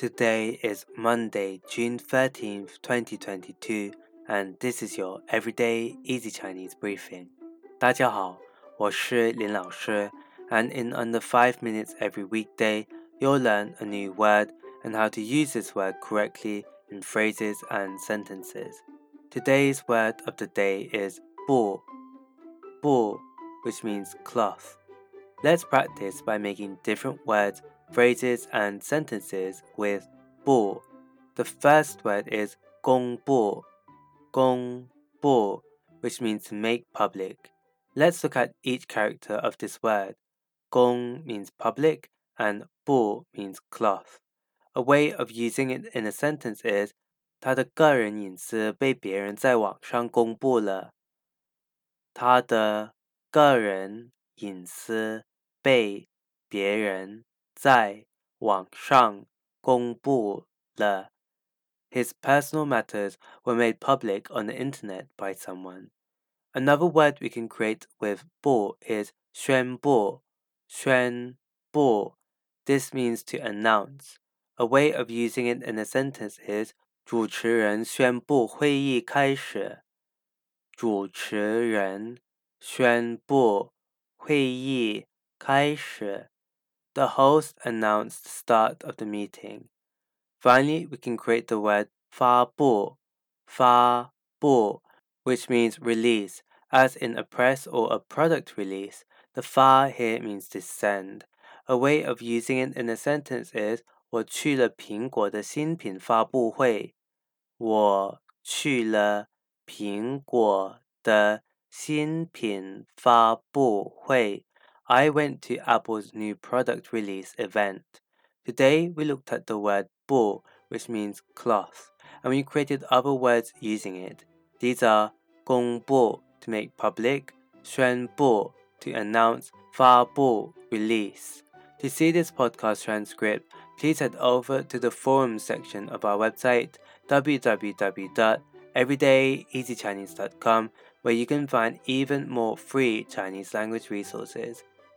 Today is Monday, June 13th, 2022, and this is your everyday easy Chinese briefing. 大家好，我是林老师, and in under 5 minutes every weekday, you'll learn a new word and how to use this word correctly in phrases and sentences. Today's word of the day is 布,布, which means cloth. Let's practice by making different words phrases and sentences with 不. The first word is 公布,公布, which means to make public. Let's look at each character of this word. 公 means public and 布 means cloth. A way of using it in a sentence is 他的个人隐私被别人在网上公布了。他的个人隐私被别人 在网上公布了。His personal matters were made public on the internet by someone. Another word we can create with 布 is 宣布,宣布. This means to announce. A way of using it in a sentence is 主持人宣布会议开始。主持人宣布会议开始。 the host announced the start of the meeting. Finally, we can create the word 发布,发布, which means release. As in a press or a product release, the 发 here means to send. A way of using it in a sentence is 我去了苹果的新品发布会。我去了苹果的新品发布会。 I went to Apple's new product release event. Today we looked at the word 布, which means cloth, and we created other words using it. These are 公布 to make public, 宣布 to announce, 发布 release. To see this podcast transcript, please head over to the forum section of our website www.everydayeasychinese.com where you can find even more free Chinese language resources.